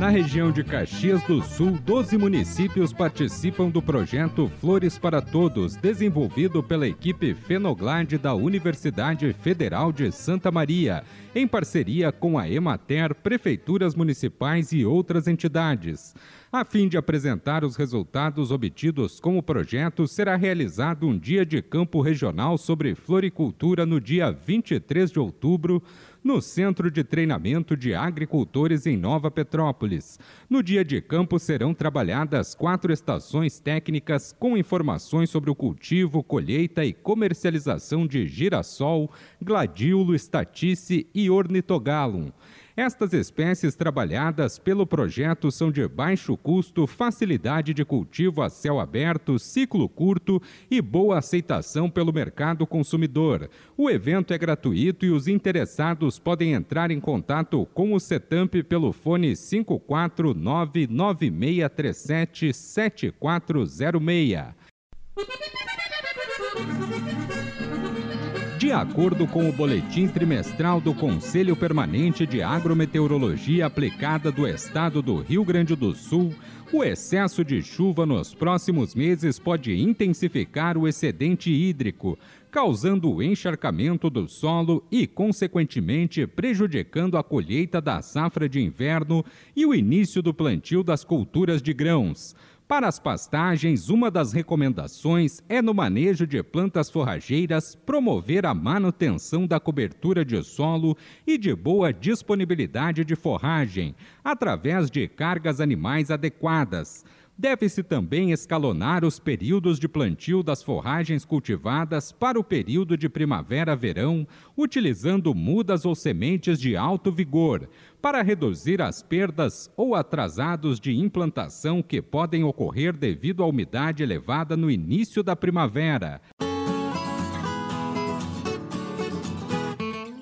Na região de Caxias do Sul, 12 municípios participam do projeto Flores para Todos, desenvolvido pela equipe Fenoglade da Universidade Federal de Santa Maria, em parceria com a Emater, prefeituras municipais e outras entidades. A fim de apresentar os resultados obtidos com o projeto, será realizado um dia de campo regional sobre floricultura no dia 23 de outubro, no Centro de Treinamento de Agricultores em Nova Petrópolis. No dia de campo serão trabalhadas quatro estações técnicas com informações sobre o cultivo, colheita e comercialização de girassol, gladiolo, estatice e ornitogalum. Estas espécies trabalhadas pelo projeto são de baixo custo, facilidade de cultivo a céu aberto, ciclo curto e boa aceitação pelo mercado consumidor. O evento é gratuito e os interessados podem entrar em contato com o Setamp pelo fone 54996377406. De acordo com o boletim trimestral do Conselho Permanente de Agrometeorologia Aplicada do Estado do Rio Grande do Sul, o excesso de chuva nos próximos meses pode intensificar o excedente hídrico, causando o encharcamento do solo e, consequentemente, prejudicando a colheita da safra de inverno e o início do plantio das culturas de grãos. Para as pastagens, uma das recomendações é no manejo de plantas forrageiras promover a manutenção da cobertura de solo e de boa disponibilidade de forragem, através de cargas animais adequadas. Deve-se também escalonar os períodos de plantio das forragens cultivadas para o período de primavera-verão, utilizando mudas ou sementes de alto vigor, para reduzir as perdas ou atrasados de implantação que podem ocorrer devido à umidade elevada no início da primavera.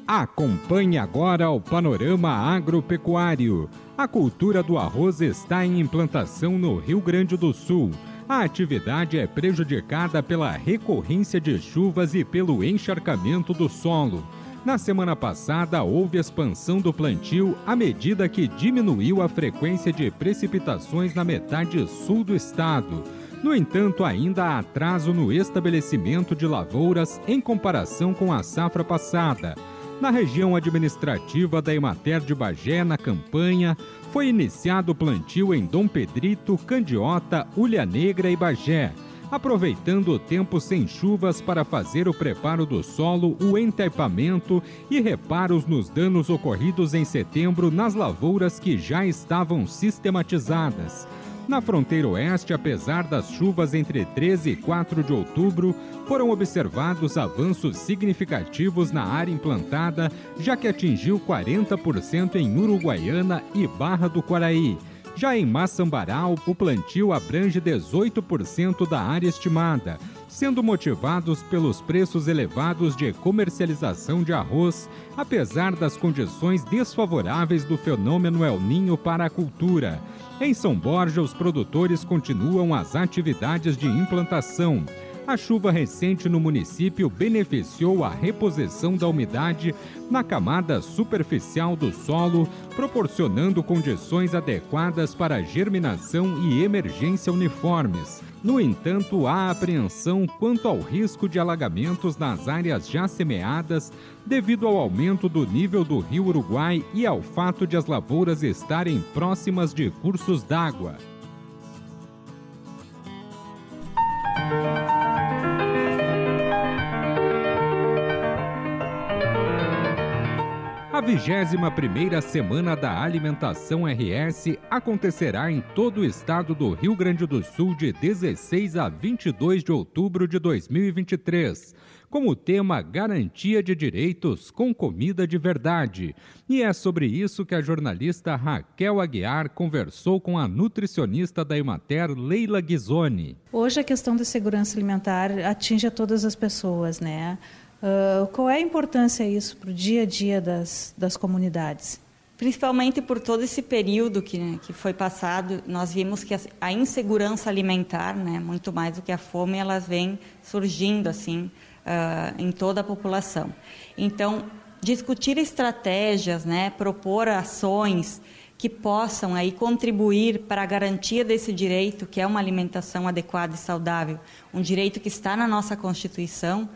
Acompanhe agora o panorama agropecuário. A cultura do arroz está em implantação no Rio Grande do Sul. A atividade é prejudicada pela recorrência de chuvas e pelo encharcamento do solo. Na semana passada, houve expansão do plantio à medida que diminuiu a frequência de precipitações na metade sul do estado. No entanto, ainda há atraso no estabelecimento de lavouras em comparação com a safra passada. Na região administrativa da Emater de Bagé, na campanha, foi iniciado o plantio em Dom Pedrito, Candiota, Ulha Negra e Bagé, aproveitando o tempo sem chuvas para fazer o preparo do solo, o entaipamento e reparos nos danos ocorridos em setembro nas lavouras que já estavam sistematizadas. Na fronteira oeste, apesar das chuvas entre 13 e 4 de outubro, foram observados avanços significativos na área implantada, já que atingiu 40% em Uruguaiana e Barra do Quaraí. Já em Maçambaral, o plantio abrange 18% da área estimada, sendo motivados pelos preços elevados de comercialização de arroz, apesar das condições desfavoráveis do fenômeno El Ninho para a cultura. Em São Borja, os produtores continuam as atividades de implantação. A chuva recente no município beneficiou a reposição da umidade na camada superficial do solo, proporcionando condições adequadas para germinação e emergência uniformes. No entanto, há apreensão quanto ao risco de alagamentos nas áreas já semeadas, devido ao aumento do nível do rio Uruguai e ao fato de as lavouras estarem próximas de cursos d'água. A 21ª Semana da Alimentação RS acontecerá em todo o estado do Rio Grande do Sul de 16 a 22 de outubro de 2023, com o tema Garantia de Direitos com Comida de Verdade. E é sobre isso que a jornalista Raquel Aguiar conversou com a nutricionista da Emater, Leila Ghisoni. Hoje a questão da segurança alimentar atinge a todas as pessoas, né? Uh, qual é a importância isso para o dia a dia das, das comunidades? Principalmente por todo esse período que, né, que foi passado, nós vimos que a, a, insegurança alimentar, né, muito mais do que a fome, elas vem surgindo assim uh, em toda a população. Então, discutir estratégias, né, propor ações que possam aí contribuir para a garantia desse direito, que é uma alimentação adequada e saudável, um direito que está na nossa Constituição,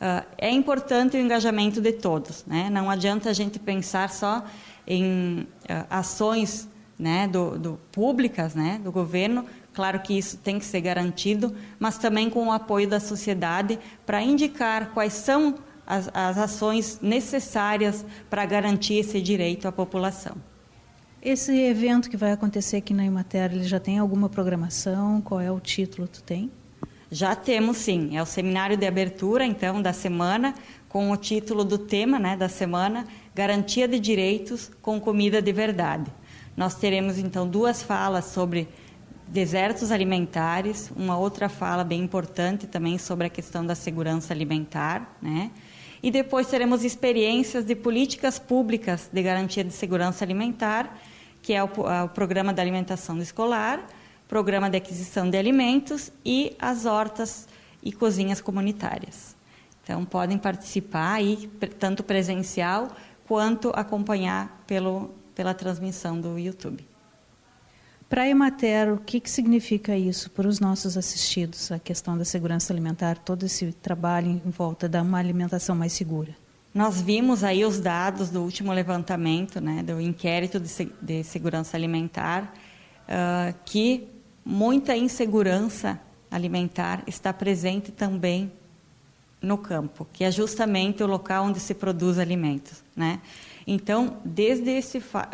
Uh, é importante o engajamento de todos. Né? Não adianta a gente pensar só em uh, ações né, do, do, públicas né, do governo, claro que isso tem que ser garantido, mas também com o apoio da sociedade para indicar quais são as, as ações necessárias para garantir esse direito à população. Esse evento que vai acontecer aqui na Imater, ele já tem alguma programação? Qual é o título? Tu tem? Já temos sim, é o seminário de abertura então da semana com o título do tema, né, da semana, Garantia de Direitos com Comida de Verdade. Nós teremos então duas falas sobre desertos alimentares, uma outra fala bem importante também sobre a questão da segurança alimentar, né? E depois teremos experiências de políticas públicas de garantia de segurança alimentar, que é o, o programa da alimentação escolar, programa de aquisição de alimentos e as hortas e cozinhas comunitárias. Então, podem participar aí, tanto presencial quanto acompanhar pelo, pela transmissão do YouTube. Para a Emater, o que, que significa isso para os nossos assistidos, a questão da segurança alimentar, todo esse trabalho em volta de uma alimentação mais segura? Nós vimos aí os dados do último levantamento, né, do inquérito de, de segurança alimentar, uh, que muita insegurança alimentar está presente também no campo, que é justamente o local onde se produz alimentos, né? Então, desde esse fa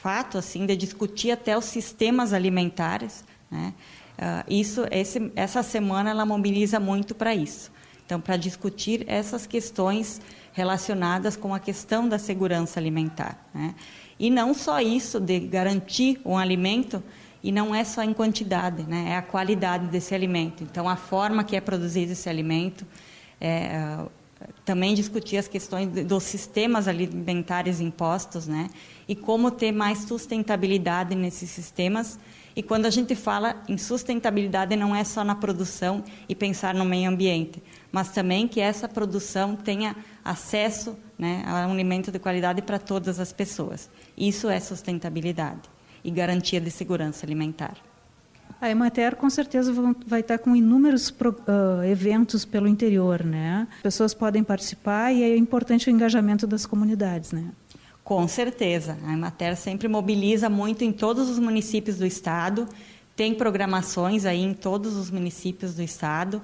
fato assim de discutir até os sistemas alimentares, né? Uh, isso, esse, essa semana ela mobiliza muito para isso. Então, para discutir essas questões relacionadas com a questão da segurança alimentar, né? E não só isso de garantir um alimento e não é só em quantidade, né? é a qualidade desse alimento. Então, a forma que é produzido esse alimento, é, também discutir as questões dos sistemas alimentares impostos, né? e como ter mais sustentabilidade nesses sistemas. E quando a gente fala em sustentabilidade, não é só na produção e pensar no meio ambiente, mas também que essa produção tenha acesso né, a um alimento de qualidade para todas as pessoas. Isso é sustentabilidade e garantia de segurança alimentar. A Emater com certeza vai estar com inúmeros uh, eventos pelo interior, né? Pessoas podem participar e é importante o engajamento das comunidades, né? Com certeza. A Emater sempre mobiliza muito em todos os municípios do estado, tem programações aí em todos os municípios do estado.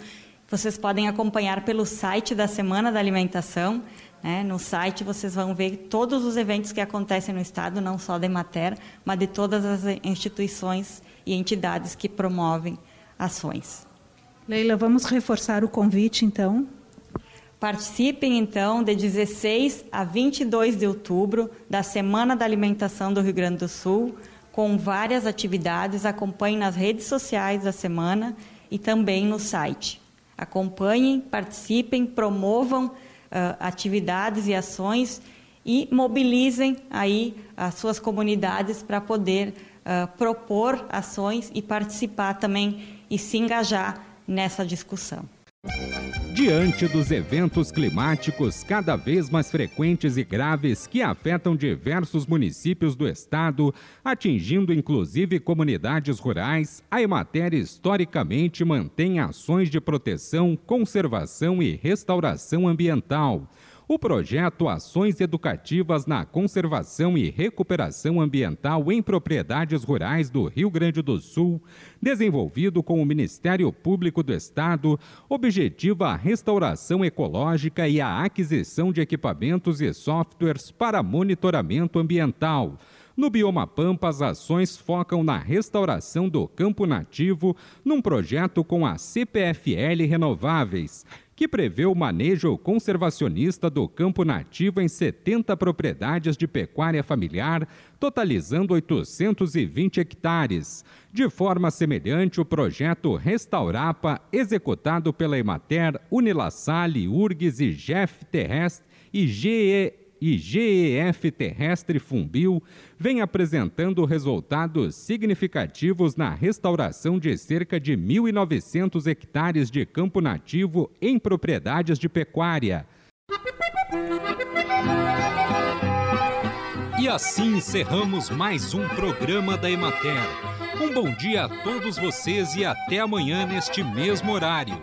Vocês podem acompanhar pelo site da Semana da Alimentação, né? No site vocês vão ver todos os eventos que acontecem no Estado, não só da Emater, mas de todas as instituições e entidades que promovem ações. Leila, vamos reforçar o convite, então? Participem, então, de 16 a 22 de outubro da Semana da Alimentação do Rio Grande do Sul, com várias atividades. Acompanhem nas redes sociais da semana e também no site. Acompanhem, participem, promovam uh, atividades e ações e mobilizem aí as suas comunidades para poder uh, propor ações e participar também e se engajar nessa discussão. Diante dos eventos climáticos cada vez mais frequentes e graves que afetam diversos municípios do estado, atingindo inclusive comunidades rurais, a Emater historicamente mantém ações de proteção, conservação e restauração ambiental o projeto Ações Educativas na Conservação e Recuperação Ambiental em Propriedades Rurais do Rio Grande do Sul, desenvolvido com o Ministério Público do Estado, objetiva a restauração ecológica e a aquisição de equipamentos e softwares para monitoramento ambiental. No Bioma Pampa, as ações focam na restauração do campo nativo num projeto com a CPFL Renováveis que prevê o manejo conservacionista do campo nativo em 70 propriedades de pecuária familiar, totalizando 820 hectares. De forma semelhante, o projeto Restaurapa, executado pela Emater, Unilassale, URGS e GEF Terrestre e GE e GEF Terrestre Fumbil vem apresentando resultados significativos na restauração de cerca de 1.900 hectares de campo nativo em propriedades de pecuária. E assim encerramos mais um programa da Emater. Um bom dia a todos vocês e até amanhã neste mesmo horário.